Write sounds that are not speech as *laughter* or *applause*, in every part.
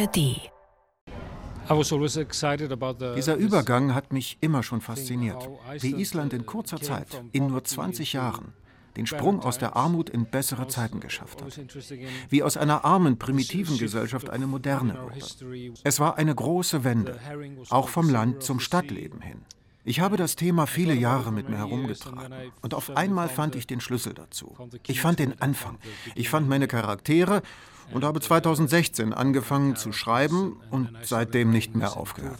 ARD dieser Übergang hat mich immer schon fasziniert, wie Island in kurzer Zeit, in nur 20 Jahren, den Sprung aus der Armut in bessere Zeiten geschafft hat. Wie aus einer armen, primitiven Gesellschaft eine moderne wurde. Es war eine große Wende, auch vom Land zum Stadtleben hin. Ich habe das Thema viele Jahre mit mir herumgetragen und auf einmal fand ich den Schlüssel dazu. Ich fand den Anfang. Ich fand meine Charaktere und habe 2016 angefangen zu schreiben und seitdem nicht mehr aufgehört.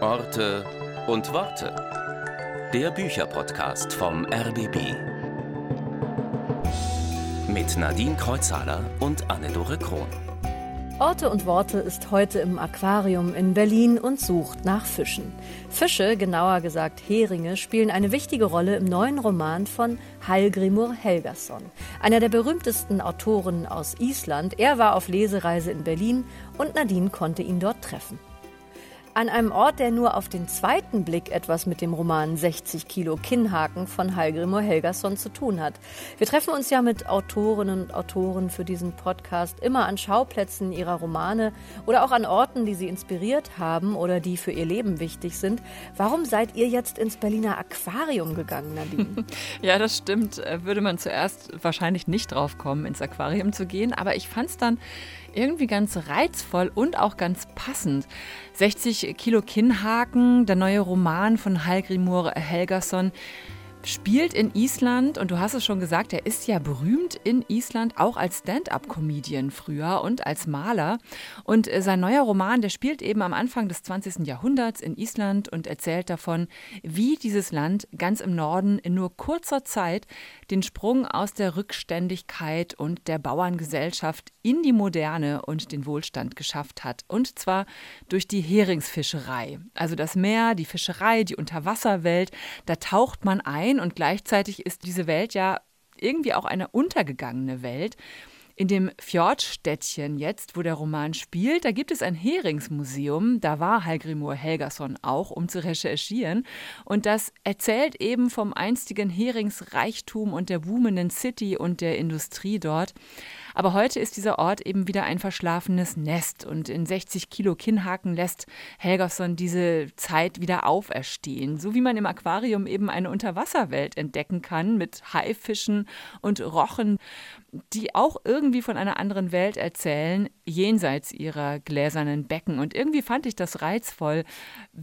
Orte und Worte. Der Bücherpodcast vom RBB. Mit Nadine Kreuzhaler und Anne-Dore Krohn. Orte und Worte ist heute im Aquarium in Berlin und sucht nach Fischen. Fische, genauer gesagt Heringe, spielen eine wichtige Rolle im neuen Roman von Hallgrimur Helgason, einer der berühmtesten Autoren aus Island. Er war auf Lesereise in Berlin und Nadine konnte ihn dort treffen. An einem Ort, der nur auf den zweiten Blick etwas mit dem Roman 60 Kilo Kinnhaken von Hallgrimur Helgason zu tun hat. Wir treffen uns ja mit Autorinnen und Autoren für diesen Podcast immer an Schauplätzen ihrer Romane oder auch an Orten, die sie inspiriert haben oder die für ihr Leben wichtig sind. Warum seid ihr jetzt ins Berliner Aquarium gegangen, Nadine? *laughs* ja, das stimmt. Äh, würde man zuerst wahrscheinlich nicht drauf kommen, ins Aquarium zu gehen. Aber ich fand es dann irgendwie ganz reizvoll und auch ganz passend. 60 Kilo Kinnhaken, der neue Roman von Hallgrimur Helgason spielt in Island und du hast es schon gesagt, er ist ja berühmt in Island, auch als Stand-up-Comedian früher und als Maler. Und äh, sein neuer Roman, der spielt eben am Anfang des 20. Jahrhunderts in Island und erzählt davon, wie dieses Land ganz im Norden in nur kurzer Zeit den Sprung aus der Rückständigkeit und der Bauerngesellschaft in die Moderne und den Wohlstand geschafft hat. Und zwar durch die Heringsfischerei. Also das Meer, die Fischerei, die Unterwasserwelt, da taucht man ein ein und gleichzeitig ist diese Welt ja irgendwie auch eine untergegangene Welt. In dem Fjordstädtchen jetzt, wo der Roman spielt, da gibt es ein Heringsmuseum. Da war Hallgrimur Helgason auch, um zu recherchieren. Und das erzählt eben vom einstigen Heringsreichtum und der boomenden City und der Industrie dort. Aber heute ist dieser Ort eben wieder ein verschlafenes Nest und in 60 Kilo Kinnhaken lässt Helgerson diese Zeit wieder auferstehen. So wie man im Aquarium eben eine Unterwasserwelt entdecken kann mit Haifischen und Rochen, die auch irgendwie von einer anderen Welt erzählen, jenseits ihrer gläsernen Becken. Und irgendwie fand ich das reizvoll,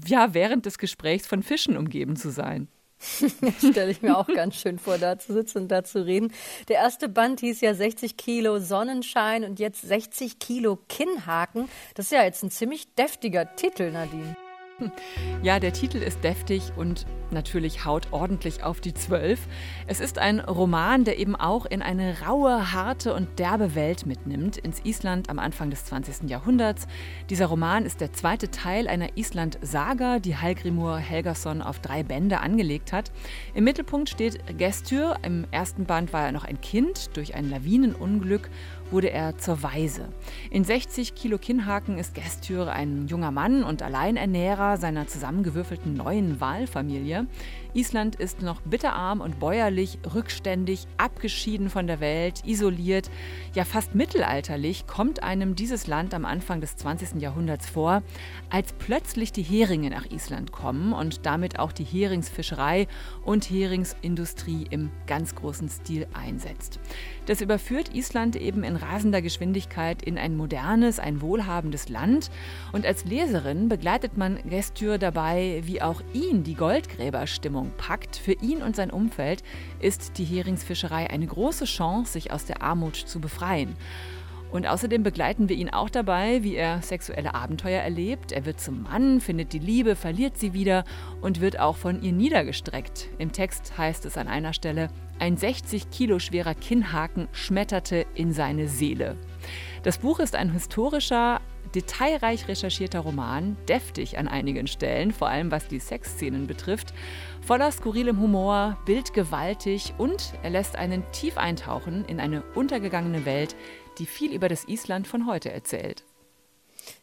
ja, während des Gesprächs von Fischen umgeben zu sein. *laughs* Stelle ich mir auch ganz schön vor, da zu sitzen und da zu reden. Der erste Band hieß ja 60 Kilo Sonnenschein und jetzt 60 Kilo Kinnhaken. Das ist ja jetzt ein ziemlich deftiger Titel, Nadine. *laughs* Ja, der Titel ist deftig und natürlich haut ordentlich auf die Zwölf. Es ist ein Roman, der eben auch in eine raue, harte und derbe Welt mitnimmt, ins Island am Anfang des 20. Jahrhunderts. Dieser Roman ist der zweite Teil einer Island-Saga, die Hallgrimur Helgason auf drei Bände angelegt hat. Im Mittelpunkt steht Gestur. Im ersten Band war er noch ein Kind durch ein Lawinenunglück wurde er zur Waise. In 60 Kilo Kinnhaken ist Gestüre ein junger Mann und Alleinernährer seiner zusammengewürfelten neuen Wahlfamilie. Island ist noch bitterarm und bäuerlich, rückständig, abgeschieden von der Welt, isoliert, ja fast mittelalterlich kommt einem dieses Land am Anfang des 20. Jahrhunderts vor, als plötzlich die Heringe nach Island kommen und damit auch die Heringsfischerei und Heringsindustrie im ganz großen Stil einsetzt. Das überführt Island eben in rasender Geschwindigkeit in ein modernes, ein wohlhabendes Land. Und als Leserin begleitet man Gestür dabei, wie auch ihn die Goldgräberstimmung packt. Für ihn und sein Umfeld ist die Heringsfischerei eine große Chance, sich aus der Armut zu befreien. Und außerdem begleiten wir ihn auch dabei, wie er sexuelle Abenteuer erlebt. Er wird zum Mann, findet die Liebe, verliert sie wieder und wird auch von ihr niedergestreckt. Im Text heißt es an einer Stelle, ein 60 Kilo schwerer Kinnhaken schmetterte in seine Seele. Das Buch ist ein historischer, detailreich recherchierter Roman, deftig an einigen Stellen, vor allem was die Sexszenen betrifft, voller skurrilem Humor, bildgewaltig und er lässt einen tief eintauchen in eine untergegangene Welt, die viel über das Island von heute erzählt.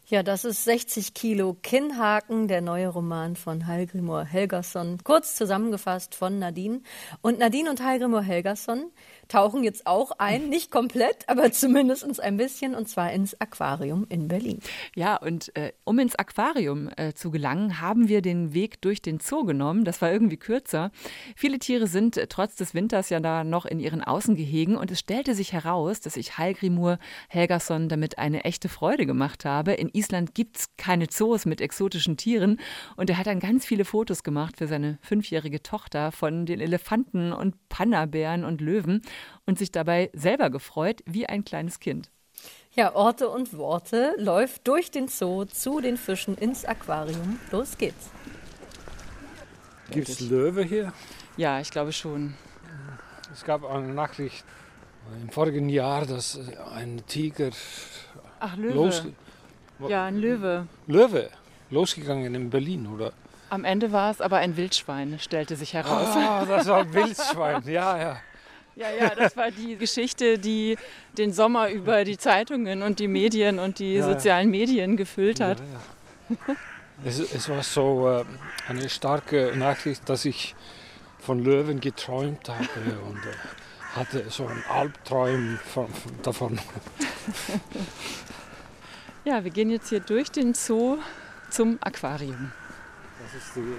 Ja, das ist 60 Kilo Kinnhaken, der neue Roman von Hallgrimur Helgason, kurz zusammengefasst von Nadine. Und Nadine und Hallgrimur Helgason tauchen jetzt auch ein, nicht komplett, aber zumindest ein bisschen, und zwar ins Aquarium in Berlin. Ja, und äh, um ins Aquarium äh, zu gelangen, haben wir den Weg durch den Zoo genommen. Das war irgendwie kürzer. Viele Tiere sind äh, trotz des Winters ja da noch in ihren Außengehegen und es stellte sich heraus, dass ich Hallgrimur Helgason damit eine echte Freude gemacht habe. In Island gibt es keine Zoos mit exotischen Tieren und er hat dann ganz viele Fotos gemacht für seine fünfjährige Tochter von den Elefanten und Panda-Bären und Löwen und sich dabei selber gefreut wie ein kleines Kind. Ja, Orte und Worte läuft durch den Zoo zu den Fischen ins Aquarium. Los geht's. Gibt es Löwe hier? Ja, ich glaube schon. Es gab eine Nachricht im vorigen Jahr, dass ein Tiger Ach, Löwe. Los, ja, ein Löwe. Löwe, losgegangen in Berlin, oder? Am Ende war es aber ein Wildschwein, stellte sich heraus. Ah, das war ein *laughs* Wildschwein, ja, ja. Ja, ja, das war die *laughs* Geschichte, die den Sommer über die Zeitungen und die Medien und die ja, sozialen Medien gefüllt hat. Ja. Es, es, war so äh, eine starke Nachricht, dass ich von Löwen geträumt habe und äh, hatte so einen Albtraum von, von, davon. *laughs* Ja, wir gehen jetzt hier durch den Zoo zum Aquarium. Das ist die,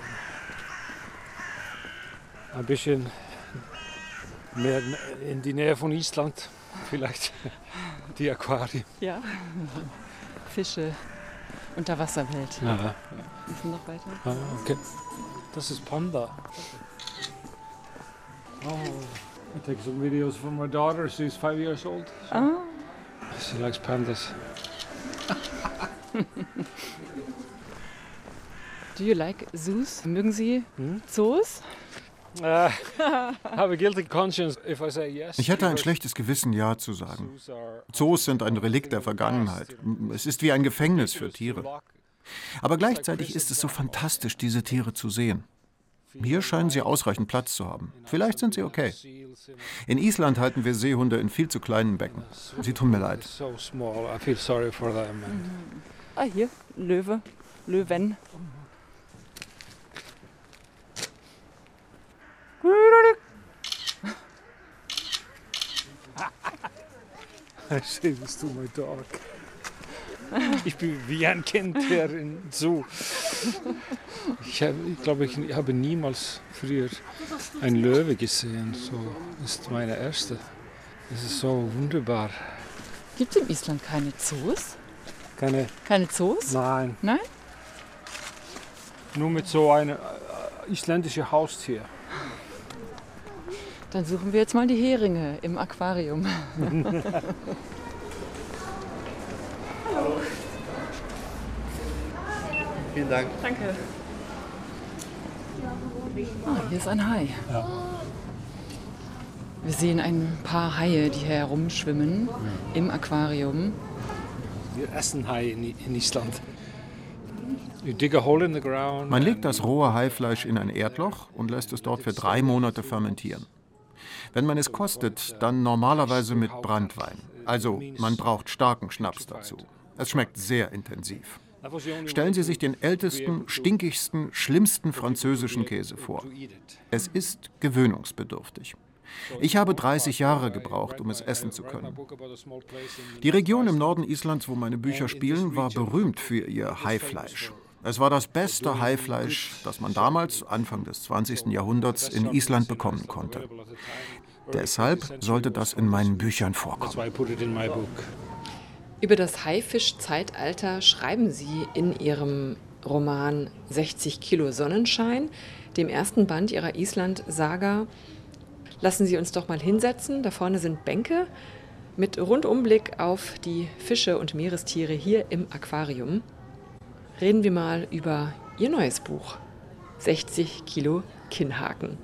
ein bisschen mehr in die Nähe von Island vielleicht, die Aquarien. Ja, Fische, Unterwasserwelt. Ja. Wir sind noch weiter. Ah, okay. Das ist Panda. Oh, I take some videos from my daughter. She's five years old. So ah. She likes pandas. Do you like zoos? Mögen Sie hm? Zoos? *laughs* Uh, ich hätte ein schlechtes Gewissen, Ja zu sagen. Zoos sind ein Relikt der Vergangenheit. Es ist wie ein Gefängnis für Tiere. Aber gleichzeitig ist es so fantastisch, diese Tiere zu sehen. Hier scheinen sie ausreichend Platz zu haben. Vielleicht sind sie okay. In Island halten wir Seehunde in viel zu kleinen Becken. Sie tun mir leid. Ah, hier, Löwe, Löwen. Say this to my dog. Ich bin wie ein Kind der in Zoo. Ich, hab, ich glaube, ich habe niemals früher ein Löwe gesehen. So ist meine erste. Es ist so wunderbar. Gibt es in Island keine Zoos? Keine, keine Zoos? Nein. Nein? Nur mit so einem äh, isländischen Haustier. Dann suchen wir jetzt mal die Heringe im Aquarium. *laughs* Hallo. Vielen Dank. Danke. Ah, hier ist ein Hai. Ja. Wir sehen ein paar Haie, die hier herumschwimmen im Aquarium. Wir essen Hai in Island. Man legt das rohe Haifleisch in ein Erdloch und lässt es dort für drei Monate fermentieren. Wenn man es kostet, dann normalerweise mit Brandwein. Also man braucht starken Schnaps dazu. Es schmeckt sehr intensiv. Stellen Sie sich den ältesten, stinkigsten, schlimmsten französischen Käse vor. Es ist gewöhnungsbedürftig. Ich habe 30 Jahre gebraucht, um es essen zu können. Die Region im Norden Islands, wo meine Bücher spielen, war berühmt für ihr Haifleisch. Es war das beste Haifleisch, das man damals, Anfang des 20. Jahrhunderts, in Island bekommen konnte. Deshalb sollte das in meinen Büchern vorkommen. Über das Haifisch-Zeitalter schreiben Sie in Ihrem Roman 60 Kilo Sonnenschein, dem ersten Band Ihrer Island-Saga. Lassen Sie uns doch mal hinsetzen. Da vorne sind Bänke mit Rundumblick auf die Fische und Meerestiere hier im Aquarium reden wir mal über ihr neues Buch 60 Kilo Kinnhaken.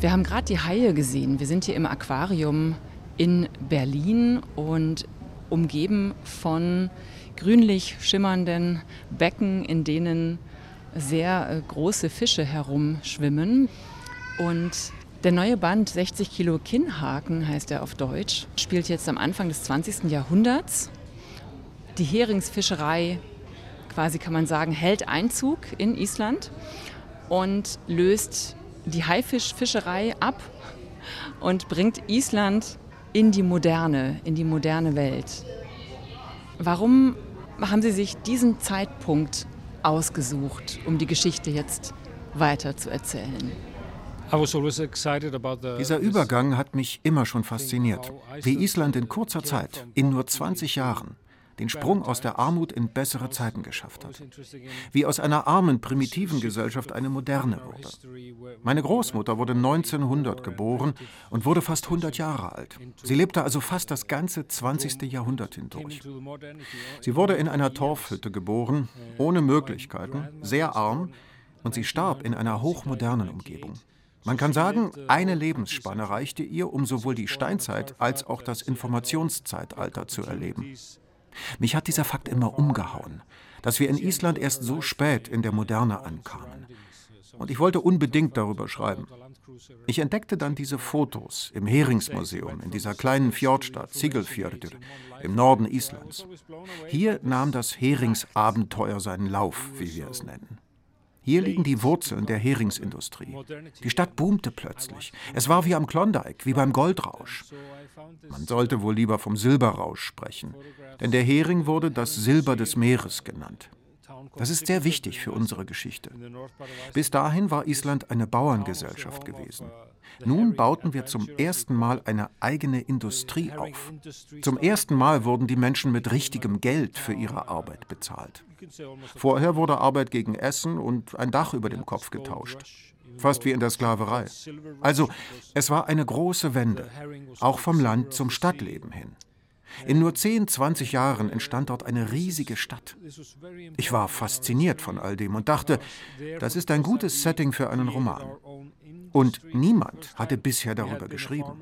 Wir haben gerade die Haie gesehen. Wir sind hier im Aquarium in Berlin und umgeben von grünlich schimmernden Becken, in denen sehr äh, große Fische herumschwimmen. Und der neue Band 60 Kilo Kinnhaken heißt er auf Deutsch, spielt jetzt am Anfang des 20. Jahrhunderts. Die Heringsfischerei, quasi kann man sagen, hält Einzug in Island und löst die Haifischfischerei ab und bringt Island in die moderne, in die moderne Welt. Warum haben Sie sich diesen Zeitpunkt ausgesucht, um die Geschichte jetzt weiter zu erzählen? Dieser Übergang hat mich immer schon fasziniert, wie Island in kurzer Zeit, in nur 20 Jahren, den Sprung aus der Armut in bessere Zeiten geschafft hat. Wie aus einer armen, primitiven Gesellschaft eine moderne wurde. Meine Großmutter wurde 1900 geboren und wurde fast 100 Jahre alt. Sie lebte also fast das ganze 20. Jahrhundert hindurch. Sie wurde in einer Torfhütte geboren, ohne Möglichkeiten, sehr arm, und sie starb in einer hochmodernen Umgebung. Man kann sagen, eine Lebensspanne reichte ihr, um sowohl die Steinzeit als auch das Informationszeitalter zu erleben. Mich hat dieser Fakt immer umgehauen, dass wir in Island erst so spät in der Moderne ankamen. Und ich wollte unbedingt darüber schreiben. Ich entdeckte dann diese Fotos im Heringsmuseum in dieser kleinen Fjordstadt Siglfjörður im Norden Islands. Hier nahm das Heringsabenteuer seinen Lauf, wie wir es nennen. Hier liegen die Wurzeln der Heringsindustrie. Die Stadt boomte plötzlich. Es war wie am Klondike, wie beim Goldrausch. Man sollte wohl lieber vom Silberrausch sprechen, denn der Hering wurde das Silber des Meeres genannt. Das ist sehr wichtig für unsere Geschichte. Bis dahin war Island eine Bauerngesellschaft gewesen. Nun bauten wir zum ersten Mal eine eigene Industrie auf. Zum ersten Mal wurden die Menschen mit richtigem Geld für ihre Arbeit bezahlt. Vorher wurde Arbeit gegen Essen und ein Dach über dem Kopf getauscht. Fast wie in der Sklaverei. Also, es war eine große Wende, auch vom Land zum Stadtleben hin. In nur 10, 20 Jahren entstand dort eine riesige Stadt. Ich war fasziniert von all dem und dachte, das ist ein gutes Setting für einen Roman. Und niemand hatte bisher darüber geschrieben.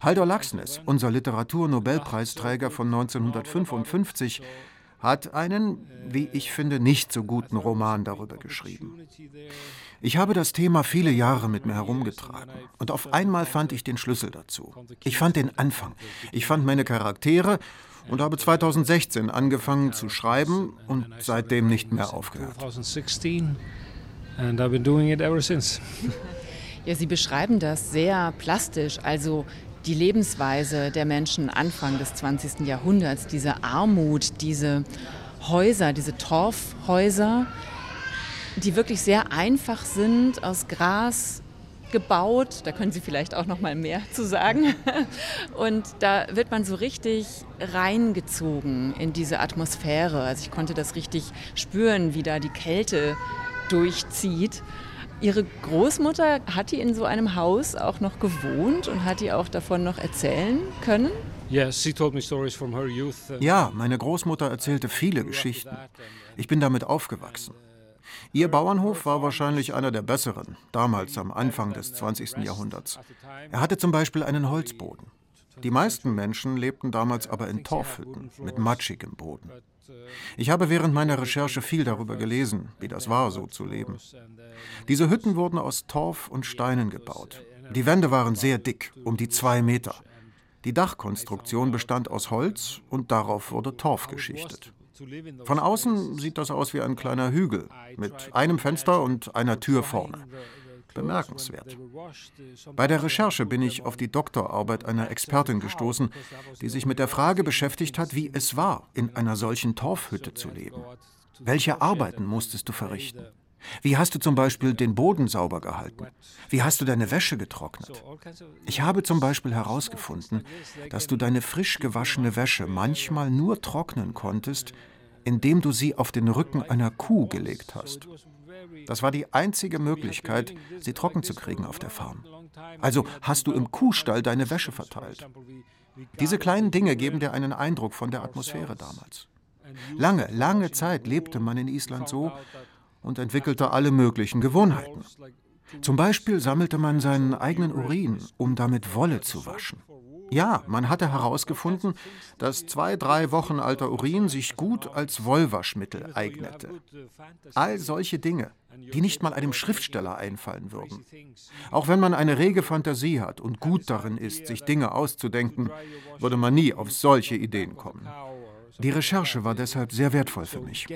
Haldor Laxness, unser Literaturnobelpreisträger von 1955, hat einen, wie ich finde, nicht so guten Roman darüber geschrieben. Ich habe das Thema viele Jahre mit mir herumgetragen und auf einmal fand ich den Schlüssel dazu. Ich fand den Anfang. Ich fand meine Charaktere und habe 2016 angefangen zu schreiben und seitdem nicht mehr aufgehört. Ja, Sie beschreiben das sehr plastisch, also die Lebensweise der Menschen Anfang des 20. Jahrhunderts, diese Armut, diese Häuser, diese Torfhäuser, die wirklich sehr einfach sind, aus Gras gebaut. Da können Sie vielleicht auch noch mal mehr zu sagen. *laughs* Und da wird man so richtig reingezogen in diese Atmosphäre. Also ich konnte das richtig spüren, wie da die Kälte durchzieht. Ihre Großmutter, hat die in so einem Haus auch noch gewohnt und hat die auch davon noch erzählen können? Ja, meine Großmutter erzählte viele Geschichten. Ich bin damit aufgewachsen. Ihr Bauernhof war wahrscheinlich einer der besseren, damals am Anfang des 20. Jahrhunderts. Er hatte zum Beispiel einen Holzboden. Die meisten Menschen lebten damals aber in Torfhütten mit matschigem Boden. Ich habe während meiner Recherche viel darüber gelesen, wie das war, so zu leben. Diese Hütten wurden aus Torf und Steinen gebaut. Die Wände waren sehr dick, um die zwei Meter. Die Dachkonstruktion bestand aus Holz und darauf wurde Torf geschichtet. Von außen sieht das aus wie ein kleiner Hügel mit einem Fenster und einer Tür vorne bemerkenswert. Bei der Recherche bin ich auf die Doktorarbeit einer Expertin gestoßen, die sich mit der Frage beschäftigt hat, wie es war, in einer solchen Torfhütte zu leben. Welche Arbeiten musstest du verrichten? Wie hast du zum Beispiel den Boden sauber gehalten? Wie hast du deine Wäsche getrocknet? Ich habe zum Beispiel herausgefunden, dass du deine frisch gewaschene Wäsche manchmal nur trocknen konntest, indem du sie auf den Rücken einer Kuh gelegt hast. Das war die einzige Möglichkeit, sie trocken zu kriegen auf der Farm. Also hast du im Kuhstall deine Wäsche verteilt. Diese kleinen Dinge geben dir einen Eindruck von der Atmosphäre damals. Lange, lange Zeit lebte man in Island so und entwickelte alle möglichen Gewohnheiten. Zum Beispiel sammelte man seinen eigenen Urin, um damit Wolle zu waschen. Ja, man hatte herausgefunden, dass zwei, drei Wochen alter Urin sich gut als Wollwaschmittel eignete. All solche Dinge, die nicht mal einem Schriftsteller einfallen würden. Auch wenn man eine rege Fantasie hat und gut darin ist, sich Dinge auszudenken, würde man nie auf solche Ideen kommen. Die Recherche war deshalb sehr wertvoll für mich.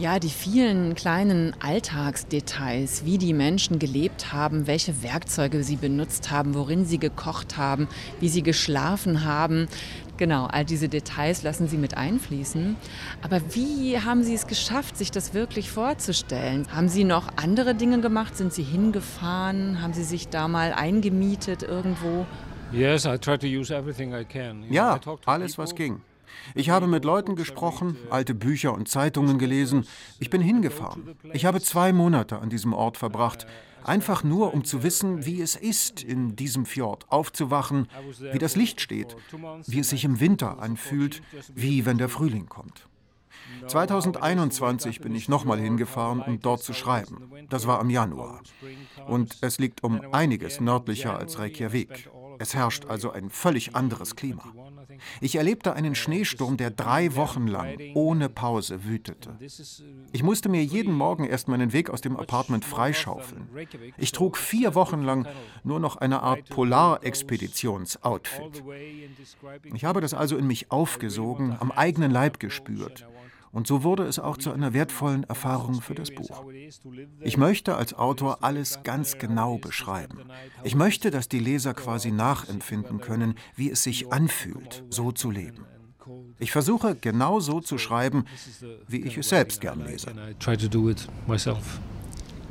Ja, die vielen kleinen Alltagsdetails, wie die Menschen gelebt haben, welche Werkzeuge sie benutzt haben, worin sie gekocht haben, wie sie geschlafen haben. Genau, all diese Details lassen Sie mit einfließen. Aber wie haben Sie es geschafft, sich das wirklich vorzustellen? Haben Sie noch andere Dinge gemacht? Sind Sie hingefahren? Haben Sie sich da mal eingemietet irgendwo? Ja, alles, was ging. Ich habe mit Leuten gesprochen, alte Bücher und Zeitungen gelesen. Ich bin hingefahren. Ich habe zwei Monate an diesem Ort verbracht. Einfach nur, um zu wissen, wie es ist, in diesem Fjord aufzuwachen, wie das Licht steht, wie es sich im Winter anfühlt, wie wenn der Frühling kommt. 2021 bin ich nochmal hingefahren, um dort zu schreiben. Das war im Januar. Und es liegt um einiges nördlicher als Reykjavik. Es herrscht also ein völlig anderes Klima. Ich erlebte einen Schneesturm, der drei Wochen lang ohne Pause wütete. Ich musste mir jeden Morgen erst meinen Weg aus dem Apartment freischaufeln. Ich trug vier Wochen lang nur noch eine Art Polarexpeditions-Outfit. Ich habe das also in mich aufgesogen, am eigenen Leib gespürt. Und so wurde es auch zu einer wertvollen Erfahrung für das Buch. Ich möchte als Autor alles ganz genau beschreiben. Ich möchte, dass die Leser quasi nachempfinden können, wie es sich anfühlt, so zu leben. Ich versuche genau so zu schreiben, wie ich es selbst gern lese.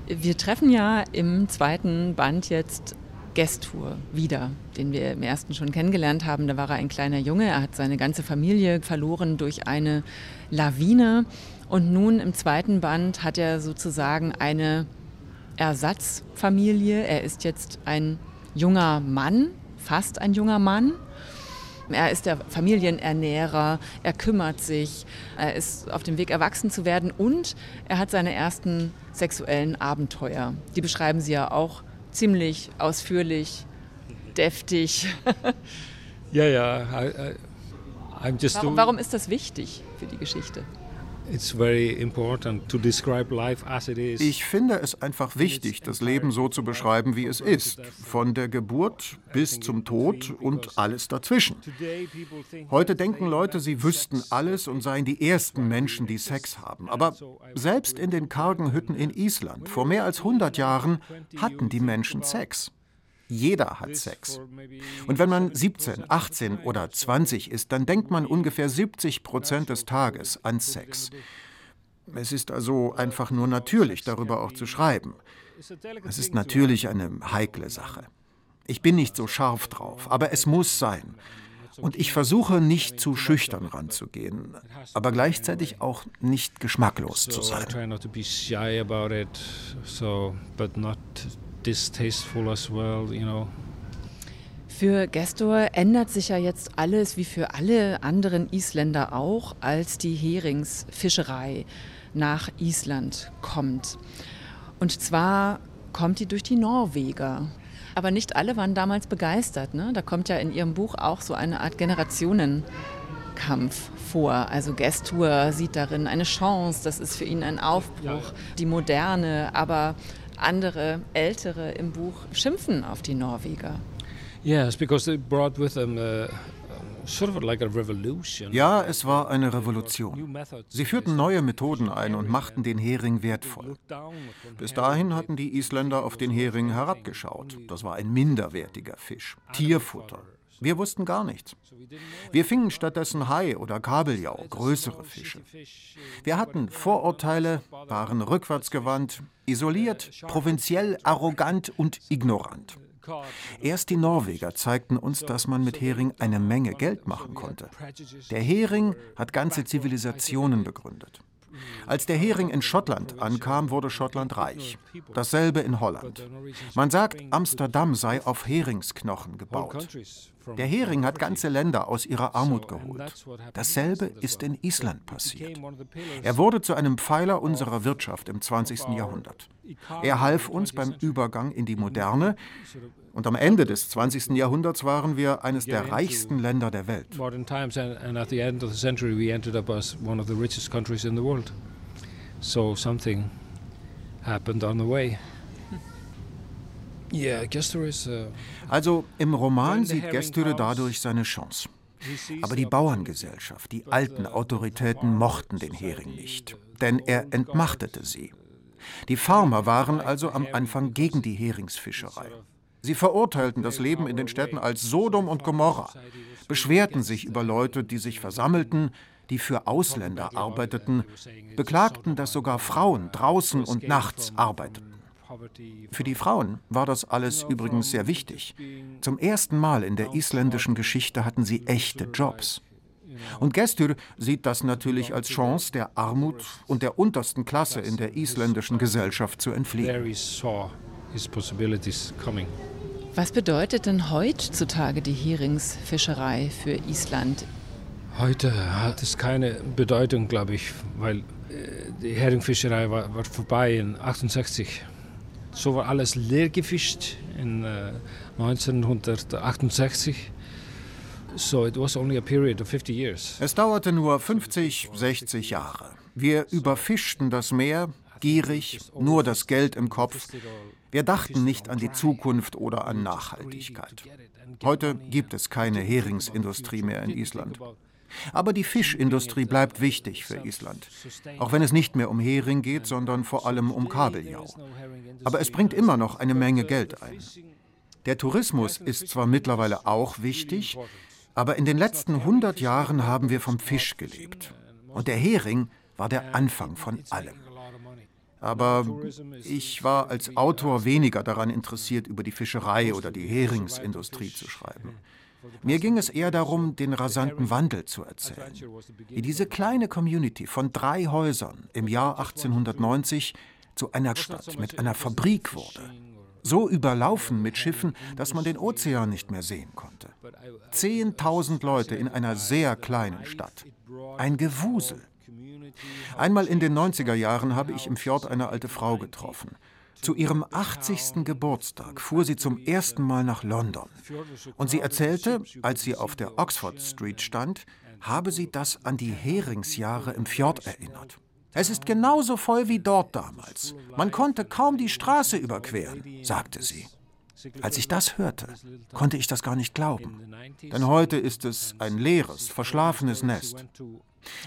Wir treffen ja im zweiten Band jetzt Gestur wieder, den wir im ersten schon kennengelernt haben. Da war er ein kleiner Junge, er hat seine ganze Familie verloren durch eine Lawine. Und nun im zweiten Band hat er sozusagen eine Ersatzfamilie. Er ist jetzt ein junger Mann, fast ein junger Mann. Er ist der Familienernährer, er kümmert sich, er ist auf dem Weg, erwachsen zu werden und er hat seine ersten sexuellen Abenteuer. Die beschreiben Sie ja auch ziemlich ausführlich, deftig. *laughs* ja, ja. Warum, warum ist das wichtig für die Geschichte? Ich finde es einfach wichtig, das Leben so zu beschreiben, wie es ist. Von der Geburt bis zum Tod und alles dazwischen. Heute denken Leute, sie wüssten alles und seien die ersten Menschen, die Sex haben. Aber selbst in den kargen Hütten in Island vor mehr als 100 Jahren hatten die Menschen Sex. Jeder hat Sex. Und wenn man 17, 18 oder 20 ist, dann denkt man ungefähr 70 Prozent des Tages an Sex. Es ist also einfach nur natürlich, darüber auch zu schreiben. Es ist natürlich eine heikle Sache. Ich bin nicht so scharf drauf, aber es muss sein. Und ich versuche nicht zu schüchtern ranzugehen, aber gleichzeitig auch nicht geschmacklos zu sein distasteful as well, you know. Für Gestor ändert sich ja jetzt alles wie für alle anderen Isländer auch, als die Heringsfischerei nach Island kommt. Und zwar kommt die durch die Norweger. Aber nicht alle waren damals begeistert. Ne? Da kommt ja in ihrem Buch auch so eine Art Generationenkampf vor. Also Gestur sieht darin eine Chance, das ist für ihn ein Aufbruch, die Moderne, aber andere Ältere im Buch schimpfen auf die Norweger. Yes, because they brought with them uh, ja, es war eine Revolution. Sie führten neue Methoden ein und machten den Hering wertvoll. Bis dahin hatten die Isländer auf den Hering herabgeschaut. Das war ein minderwertiger Fisch, Tierfutter. Wir wussten gar nichts. Wir fingen stattdessen Hai oder Kabeljau, größere Fische. Wir hatten Vorurteile, waren rückwärtsgewandt, isoliert, provinziell, arrogant und ignorant. Erst die Norweger zeigten uns, dass man mit Hering eine Menge Geld machen konnte. Der Hering hat ganze Zivilisationen begründet. Als der Hering in Schottland ankam, wurde Schottland reich. Dasselbe in Holland. Man sagt, Amsterdam sei auf Heringsknochen gebaut. Der Hering hat ganze Länder aus ihrer Armut geholt. Dasselbe ist in Island passiert. Er wurde zu einem Pfeiler unserer Wirtschaft im 20. Jahrhundert. Er half uns beim Übergang in die Moderne und am Ende des 20. Jahrhunderts waren wir eines der reichsten Länder der Welt. So something happened on the way. *laughs* Also im Roman sieht Gestüre dadurch seine Chance. Aber die Bauerngesellschaft, die alten Autoritäten mochten den Hering nicht, denn er entmachtete sie. Die Farmer waren also am Anfang gegen die Heringsfischerei. Sie verurteilten das Leben in den Städten als Sodom und Gomorra, beschwerten sich über Leute, die sich versammelten, die für Ausländer arbeiteten, beklagten, dass sogar Frauen draußen und nachts arbeiteten. Für die Frauen war das alles übrigens sehr wichtig. Zum ersten Mal in der isländischen Geschichte hatten sie echte Jobs. Und Gestur sieht das natürlich als Chance, der Armut und der untersten Klasse in der isländischen Gesellschaft zu entfliehen. Was bedeutet denn heutzutage die Heringsfischerei für Island? Heute hat es keine Bedeutung, glaube ich, weil äh, die Heringfischerei war, war vorbei in 68. So war alles leer gefischt in äh, 1968. Es dauerte nur 50, 60 Jahre. Wir überfischten das Meer, gierig, nur das Geld im Kopf. Wir dachten nicht an die Zukunft oder an Nachhaltigkeit. Heute gibt es keine Heringsindustrie mehr in Island. Aber die Fischindustrie bleibt wichtig für Island, auch wenn es nicht mehr um Hering geht, sondern vor allem um Kabeljau. Aber es bringt immer noch eine Menge Geld ein. Der Tourismus ist zwar mittlerweile auch wichtig, aber in den letzten 100 Jahren haben wir vom Fisch gelebt. Und der Hering war der Anfang von allem. Aber ich war als Autor weniger daran interessiert, über die Fischerei oder die Heringsindustrie zu schreiben. Mir ging es eher darum, den rasanten Wandel zu erzählen. Wie diese kleine Community von drei Häusern im Jahr 1890 zu einer Stadt mit einer Fabrik wurde. So überlaufen mit Schiffen, dass man den Ozean nicht mehr sehen konnte. Zehntausend Leute in einer sehr kleinen Stadt. Ein Gewusel. Einmal in den 90er Jahren habe ich im Fjord eine alte Frau getroffen. Zu ihrem 80. Geburtstag fuhr sie zum ersten Mal nach London. Und sie erzählte, als sie auf der Oxford Street stand, habe sie das an die Heringsjahre im Fjord erinnert. Es ist genauso voll wie dort damals. Man konnte kaum die Straße überqueren, sagte sie. Als ich das hörte, konnte ich das gar nicht glauben. Denn heute ist es ein leeres, verschlafenes Nest.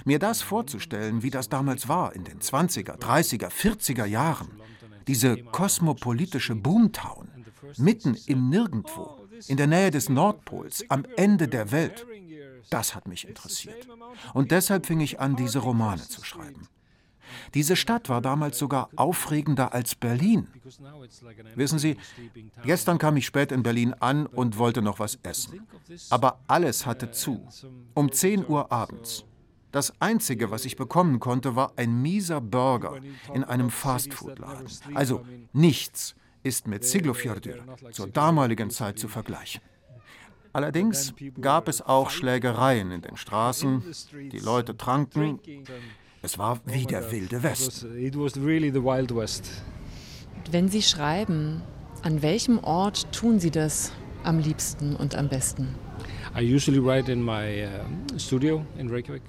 Mir das vorzustellen, wie das damals war in den 20er, 30er, 40er Jahren, diese kosmopolitische Boomtown, mitten im Nirgendwo, in der Nähe des Nordpols, am Ende der Welt, das hat mich interessiert. Und deshalb fing ich an, diese Romane zu schreiben. Diese Stadt war damals sogar aufregender als Berlin. Wissen Sie, gestern kam ich spät in Berlin an und wollte noch was essen. Aber alles hatte zu. Um 10 Uhr abends. Das Einzige, was ich bekommen konnte, war ein mieser Burger in einem Fastfood-Laden. Also nichts ist mit Siglofjordur zur damaligen Zeit zu vergleichen. Allerdings gab es auch Schlägereien in den Straßen, die Leute tranken. Es war wie der wilde Westen. Wenn Sie schreiben, an welchem Ort tun Sie das am liebsten und am besten?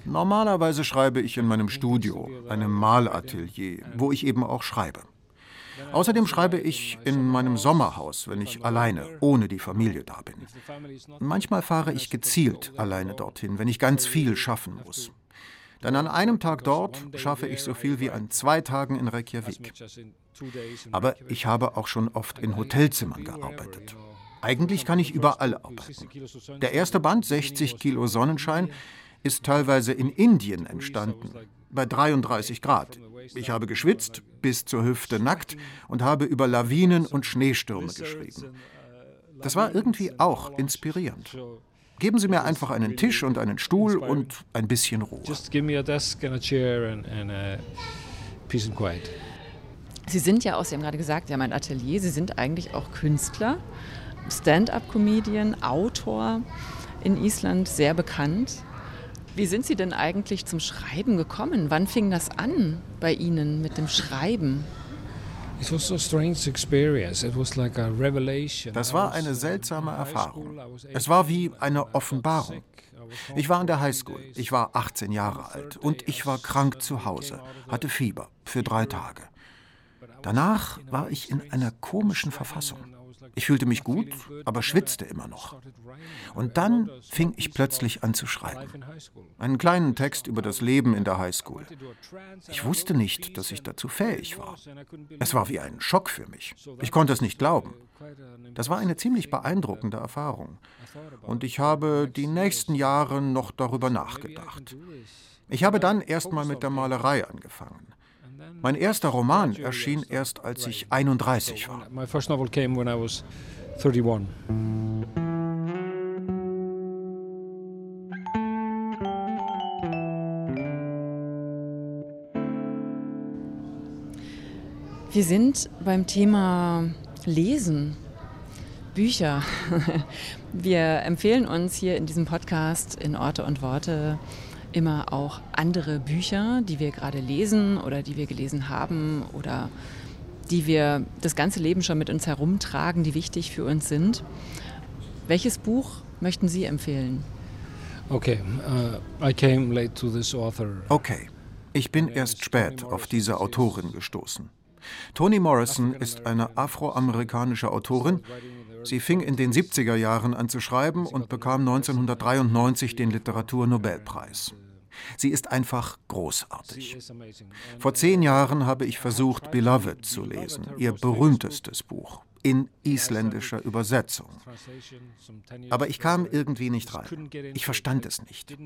Normalerweise schreibe ich in meinem Studio, einem Malatelier, wo ich eben auch schreibe. Außerdem schreibe ich in meinem Sommerhaus, wenn ich alleine, ohne die Familie da bin. Manchmal fahre ich gezielt alleine dorthin, wenn ich ganz viel schaffen muss. Denn an einem Tag dort schaffe ich so viel wie an zwei Tagen in Reykjavik. Aber ich habe auch schon oft in Hotelzimmern gearbeitet. Eigentlich kann ich überall arbeiten. Der erste Band, 60 Kilo Sonnenschein, ist teilweise in Indien entstanden, bei 33 Grad. Ich habe geschwitzt, bis zur Hüfte nackt und habe über Lawinen und Schneestürme geschrieben. Das war irgendwie auch inspirierend. Geben Sie mir einfach einen Tisch und einen Stuhl und ein bisschen Ruhe. Sie sind ja auch, Sie haben gerade gesagt, Sie haben ein Atelier, Sie sind eigentlich auch Künstler. Stand-up-Comedian, Autor in Island, sehr bekannt. Wie sind Sie denn eigentlich zum Schreiben gekommen? Wann fing das an bei Ihnen mit dem Schreiben? Das war eine seltsame Erfahrung. Es war wie eine Offenbarung. Ich war in der Highschool, ich war 18 Jahre alt und ich war krank zu Hause, hatte Fieber für drei Tage. Danach war ich in einer komischen Verfassung. Ich fühlte mich gut, aber schwitzte immer noch. Und dann fing ich plötzlich an zu schreiben. Einen kleinen Text über das Leben in der Highschool. Ich wusste nicht, dass ich dazu fähig war. Es war wie ein Schock für mich. Ich konnte es nicht glauben. Das war eine ziemlich beeindruckende Erfahrung. Und ich habe die nächsten Jahre noch darüber nachgedacht. Ich habe dann erst mal mit der Malerei angefangen. Mein erster Roman erschien erst, als ich 31 war. My first novel came when I was 31. Wir sind beim Thema Lesen, Bücher. *laughs* Wir empfehlen uns hier in diesem Podcast in Orte und Worte immer auch andere Bücher, die wir gerade lesen oder die wir gelesen haben oder die wir das ganze Leben schon mit uns herumtragen, die wichtig für uns sind. Welches Buch möchten Sie empfehlen? Okay, uh, I came late to this author. Okay, ich bin erst spät auf diese Autorin gestoßen. Toni Morrison ist eine afroamerikanische Autorin. Sie fing in den 70er Jahren an zu schreiben und bekam 1993 den Literaturnobelpreis. Sie ist einfach großartig. Vor zehn Jahren habe ich versucht, Beloved zu lesen, ihr berühmtestes Buch, in isländischer Übersetzung. Aber ich kam irgendwie nicht rein. Ich verstand es nicht.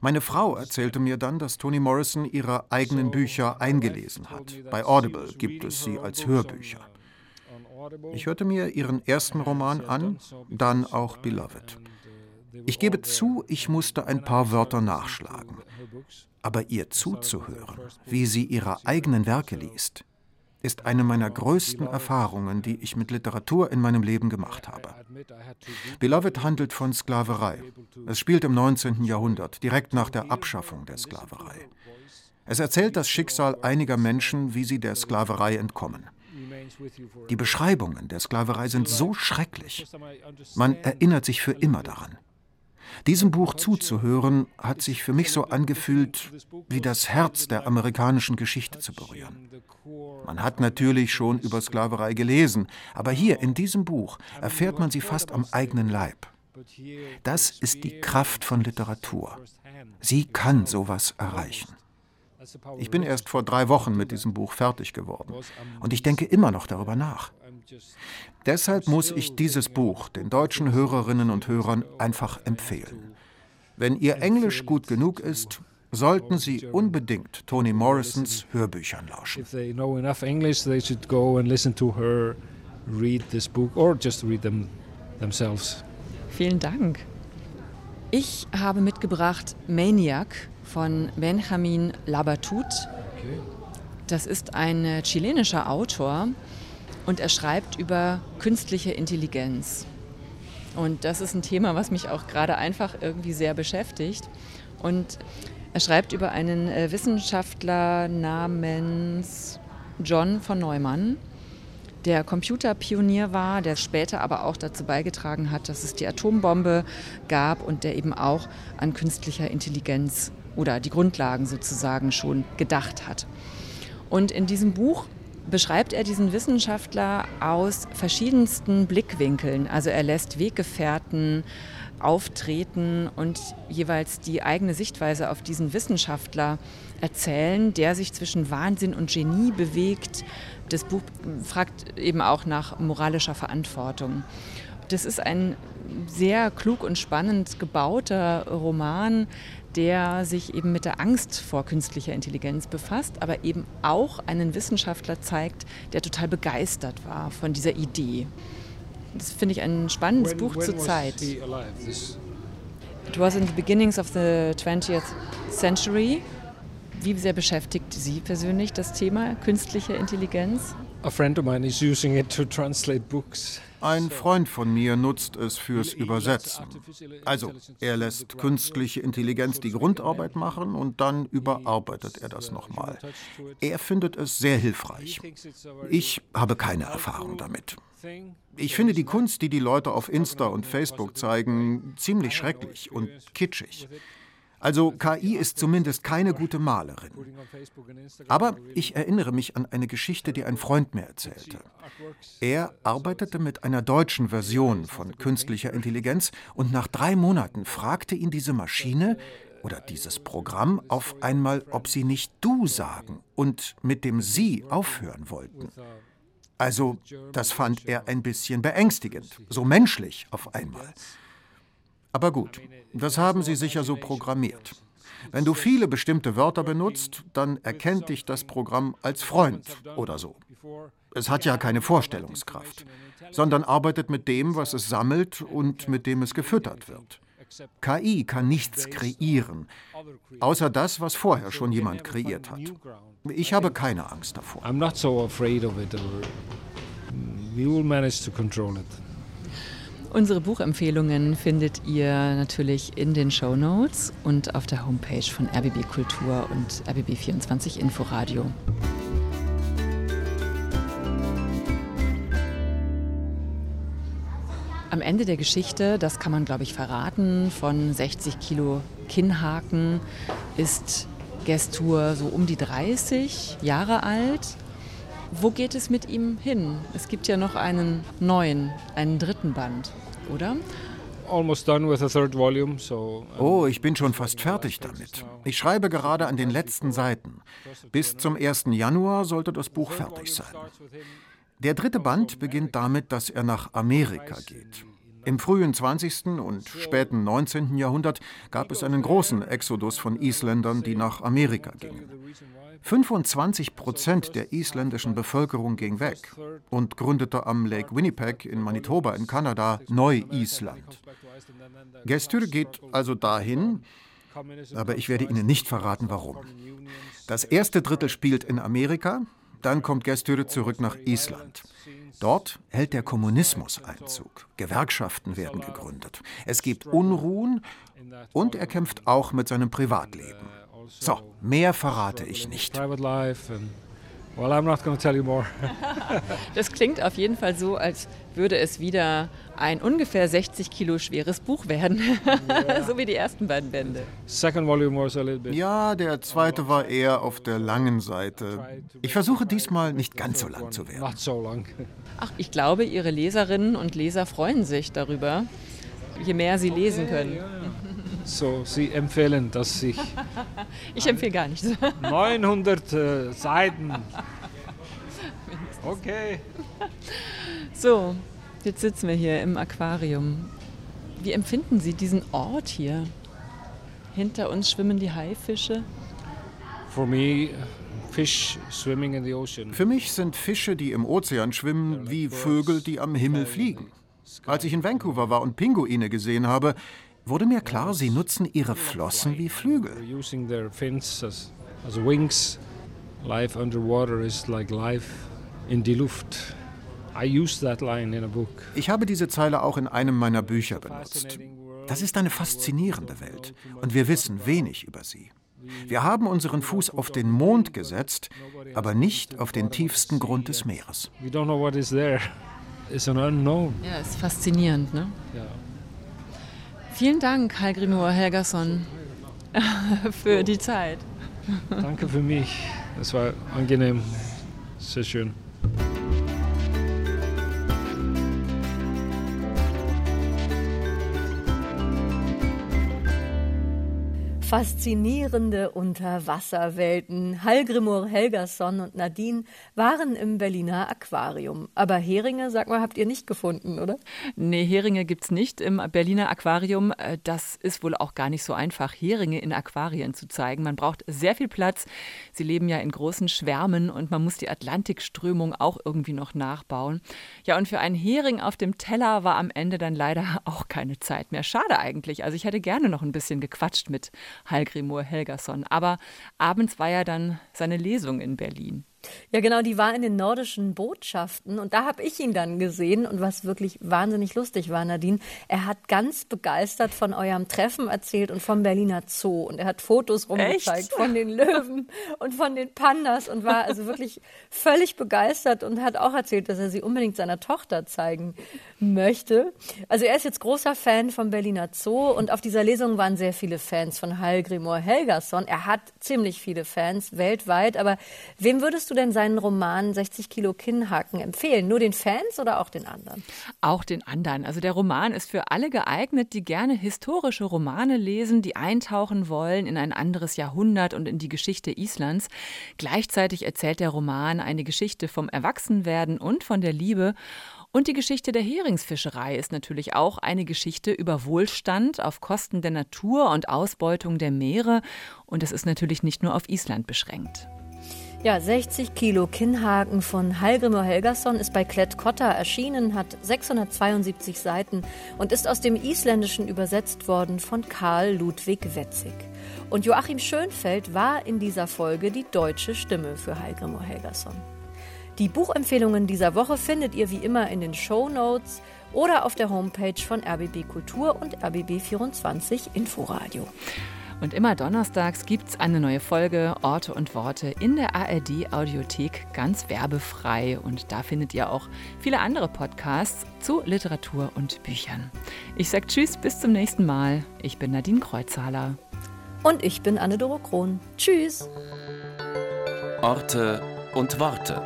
Meine Frau erzählte mir dann, dass Toni Morrison ihre eigenen Bücher eingelesen hat. Bei Audible gibt es sie als Hörbücher. Ich hörte mir ihren ersten Roman an, dann auch Beloved. Ich gebe zu, ich musste ein paar Wörter nachschlagen. Aber ihr zuzuhören, wie sie ihre eigenen Werke liest, ist eine meiner größten Erfahrungen, die ich mit Literatur in meinem Leben gemacht habe. Beloved handelt von Sklaverei. Es spielt im 19. Jahrhundert, direkt nach der Abschaffung der Sklaverei. Es erzählt das Schicksal einiger Menschen, wie sie der Sklaverei entkommen. Die Beschreibungen der Sklaverei sind so schrecklich. Man erinnert sich für immer daran. Diesem Buch zuzuhören, hat sich für mich so angefühlt, wie das Herz der amerikanischen Geschichte zu berühren. Man hat natürlich schon über Sklaverei gelesen, aber hier in diesem Buch erfährt man sie fast am eigenen Leib. Das ist die Kraft von Literatur. Sie kann sowas erreichen. Ich bin erst vor drei Wochen mit diesem Buch fertig geworden und ich denke immer noch darüber nach. Deshalb muss ich dieses Buch den deutschen Hörerinnen und Hörern einfach empfehlen. Wenn Ihr Englisch gut genug ist, sollten Sie unbedingt Toni Morrisons Hörbüchern lauschen. If they know enough English, they should go and listen to her read this book or just read them themselves. Vielen Dank. Ich habe mitgebracht Maniac von Benjamin Labatut. Das ist ein chilenischer Autor und er schreibt über künstliche Intelligenz. Und das ist ein Thema, was mich auch gerade einfach irgendwie sehr beschäftigt. Und er schreibt über einen äh, Wissenschaftler namens John von Neumann, der Computerpionier war, der später aber auch dazu beigetragen hat, dass es die Atombombe gab und der eben auch an künstlicher Intelligenz oder die Grundlagen sozusagen schon gedacht hat. Und in diesem Buch beschreibt er diesen Wissenschaftler aus verschiedensten Blickwinkeln. Also er lässt Weggefährten auftreten und jeweils die eigene Sichtweise auf diesen Wissenschaftler erzählen, der sich zwischen Wahnsinn und Genie bewegt. Das Buch fragt eben auch nach moralischer Verantwortung. Das ist ein sehr klug und spannend gebauter Roman, der sich eben mit der Angst vor künstlicher Intelligenz befasst, aber eben auch einen Wissenschaftler zeigt, der total begeistert war von dieser Idee. Das finde ich ein spannendes when, Buch when zur Zeit. It was in the beginnings of the 20th century. Wie sehr beschäftigt Sie persönlich das Thema künstliche Intelligenz? A friend of mine is using it to translate books. Ein Freund von mir nutzt es fürs Übersetzen. Also, er lässt künstliche Intelligenz die Grundarbeit machen und dann überarbeitet er das nochmal. Er findet es sehr hilfreich. Ich habe keine Erfahrung damit. Ich finde die Kunst, die die Leute auf Insta und Facebook zeigen, ziemlich schrecklich und kitschig. Also KI ist zumindest keine gute Malerin. Aber ich erinnere mich an eine Geschichte, die ein Freund mir erzählte. Er arbeitete mit einer deutschen Version von künstlicher Intelligenz und nach drei Monaten fragte ihn diese Maschine oder dieses Programm auf einmal, ob sie nicht du sagen und mit dem sie aufhören wollten. Also, das fand er ein bisschen beängstigend, so menschlich auf einmal. Aber gut, das haben sie sicher so programmiert. Wenn du viele bestimmte Wörter benutzt, dann erkennt dich das Programm als Freund oder so. Es hat ja keine Vorstellungskraft, sondern arbeitet mit dem, was es sammelt und mit dem es gefüttert wird. KI kann nichts kreieren, außer das, was vorher schon jemand kreiert hat. Ich habe keine Angst davor. I'm not so afraid of it. We will manage to control it. Unsere Buchempfehlungen findet ihr natürlich in den Show Notes und auf der Homepage von RBB Kultur und RBB 24 Inforadio. Am Ende der Geschichte, das kann man glaube ich verraten, von 60 Kilo Kinnhaken ist Gestur so um die 30 Jahre alt wo geht es mit ihm hin? Es gibt ja noch einen neuen, einen dritten Band, oder? Oh, ich bin schon fast fertig damit. Ich schreibe gerade an den letzten Seiten. Bis zum 1. Januar sollte das Buch fertig sein. Der dritte Band beginnt damit, dass er nach Amerika geht. Im frühen 20. und späten 19. Jahrhundert gab es einen großen Exodus von Isländern, die nach Amerika gingen. 25 Prozent der isländischen Bevölkerung ging weg und gründete am Lake Winnipeg in Manitoba in Kanada Neu-Island. Gestür geht also dahin, aber ich werde Ihnen nicht verraten, warum. Das erste Drittel spielt in Amerika, dann kommt Gestür zurück nach Island. Dort hält der Kommunismus Einzug. Gewerkschaften werden gegründet. Es gibt Unruhen und er kämpft auch mit seinem Privatleben. So, mehr verrate ich nicht. *laughs* das klingt auf jeden Fall so, als würde es wieder ein ungefähr 60 Kilo schweres Buch werden. *laughs* so wie die ersten beiden Bände. Ja, der zweite war eher auf der langen Seite. Ich versuche diesmal nicht ganz so lang zu werden. Ach, ich glaube, Ihre Leserinnen und Leser freuen sich darüber, je mehr sie lesen können. So, Sie empfehlen, dass ich. *laughs* ich empfehle gar nichts. *laughs* 900 äh, Seiten. Okay. So, jetzt sitzen wir hier im Aquarium. Wie empfinden Sie diesen Ort hier? Hinter uns schwimmen die Haifische. For me, Für mich sind Fische, die im Ozean schwimmen, wie Vögel, die am Himmel fliegen. Als ich in Vancouver war und Pinguine gesehen habe, wurde mir klar, sie nutzen ihre Flossen wie Flügel. Life underwater is like life in die Luft. Ich habe diese Zeile auch in einem meiner Bücher benutzt. Das ist eine faszinierende Welt und wir wissen wenig über sie. Wir haben unseren Fuß auf den Mond gesetzt, aber nicht auf den tiefsten Grund des Meeres. Ja, ist faszinierend, ne? Ja. Vielen Dank, Hallgrimur Helgason, *laughs* für die Zeit. Danke für mich. Es war angenehm. Sehr schön. Faszinierende Unterwasserwelten. Hallgrimur Helgason und Nadine waren im Berliner Aquarium. Aber Heringe, sag mal, habt ihr nicht gefunden, oder? Nee, Heringe gibt's nicht im Berliner Aquarium. Äh, das ist wohl auch gar nicht so einfach, Heringe in Aquarien zu zeigen. Man braucht sehr viel Platz. Sie leben ja in großen Schwärmen und man muss die Atlantikströmung auch irgendwie noch nachbauen. Ja, und für einen Hering auf dem Teller war am Ende dann leider *laughs* auch keine Zeit mehr. Schade eigentlich. Also ich hätte gerne noch ein bisschen gequatscht mit Hallgrimur Helgason. Aber abends war ja dann seine Lesung in Berlin. Ja, genau, die war in den nordischen Botschaften und da habe ich ihn dann gesehen und was wirklich wahnsinnig lustig war, Nadine, er hat ganz begeistert von eurem Treffen erzählt und vom Berliner Zoo und er hat Fotos rumgezeigt Echt? von den Löwen und von den Pandas und war also wirklich völlig begeistert und hat auch erzählt, dass er sie unbedingt seiner Tochter zeigen möchte. Also er ist jetzt großer Fan vom Berliner Zoo und auf dieser Lesung waren sehr viele Fans von Hallgrimur Helgason. Er hat ziemlich viele Fans weltweit, aber wem würdest du denn seinen Roman 60 Kilo Kinnhaken empfehlen? Nur den Fans oder auch den anderen? Auch den anderen. Also der Roman ist für alle geeignet, die gerne historische Romane lesen, die eintauchen wollen in ein anderes Jahrhundert und in die Geschichte Islands. Gleichzeitig erzählt der Roman eine Geschichte vom Erwachsenwerden und von der Liebe. Und die Geschichte der Heringsfischerei ist natürlich auch eine Geschichte über Wohlstand auf Kosten der Natur und Ausbeutung der Meere. Und es ist natürlich nicht nur auf Island beschränkt. Ja, 60 Kilo Kinnhaken von Hallgrimur Helgason ist bei Klett Cotta erschienen, hat 672 Seiten und ist aus dem Isländischen übersetzt worden von Karl Ludwig Wetzig. Und Joachim Schönfeld war in dieser Folge die deutsche Stimme für Hallgrimur Helgason. Die Buchempfehlungen dieser Woche findet ihr wie immer in den Show Notes oder auf der Homepage von RBB Kultur und RBB24 Inforadio. Und immer donnerstags gibt es eine neue Folge Orte und Worte in der ARD Audiothek ganz werbefrei. Und da findet ihr auch viele andere Podcasts zu Literatur und Büchern. Ich sage Tschüss, bis zum nächsten Mal. Ich bin Nadine Kreuzhaler. Und ich bin Anne-Doro Krohn. Tschüss. Orte und Worte.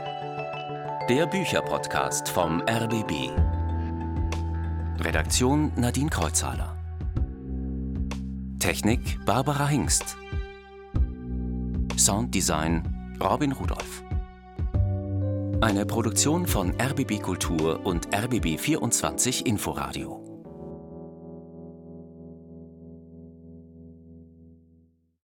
Der Bücherpodcast vom RBB. Redaktion Nadine Kreuzhaler. Technik Barbara Hingst. Sounddesign Robin Rudolph. Eine Produktion von RBB Kultur und RBB 24 Inforadio.